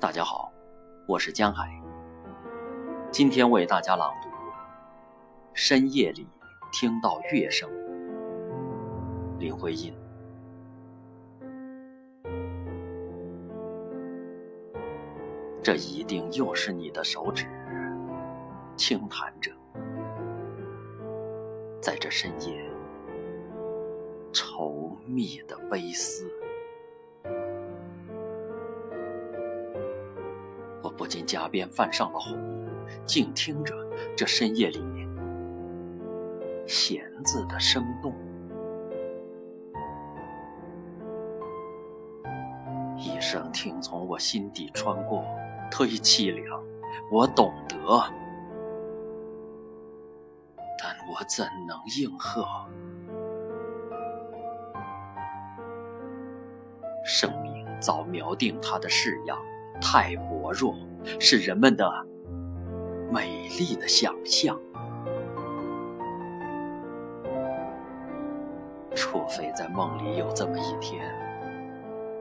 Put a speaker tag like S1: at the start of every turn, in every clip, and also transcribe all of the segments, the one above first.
S1: 大家好，我是江海。今天为大家朗读《深夜里听到乐声》，林徽因。这一定又是你的手指，轻弹着，在这深夜稠密的悲思。不禁颊边泛上了红，静听着这深夜里面弦子的声动，一声听从我心底穿过，忒凄凉，我懂得，但我怎能应和？生命早瞄定它的式样。太薄弱，是人们的美丽的想象。除非在梦里有这么一天，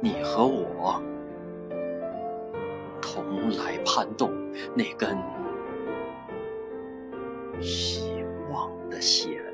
S1: 你和我同来攀动那根希望的弦。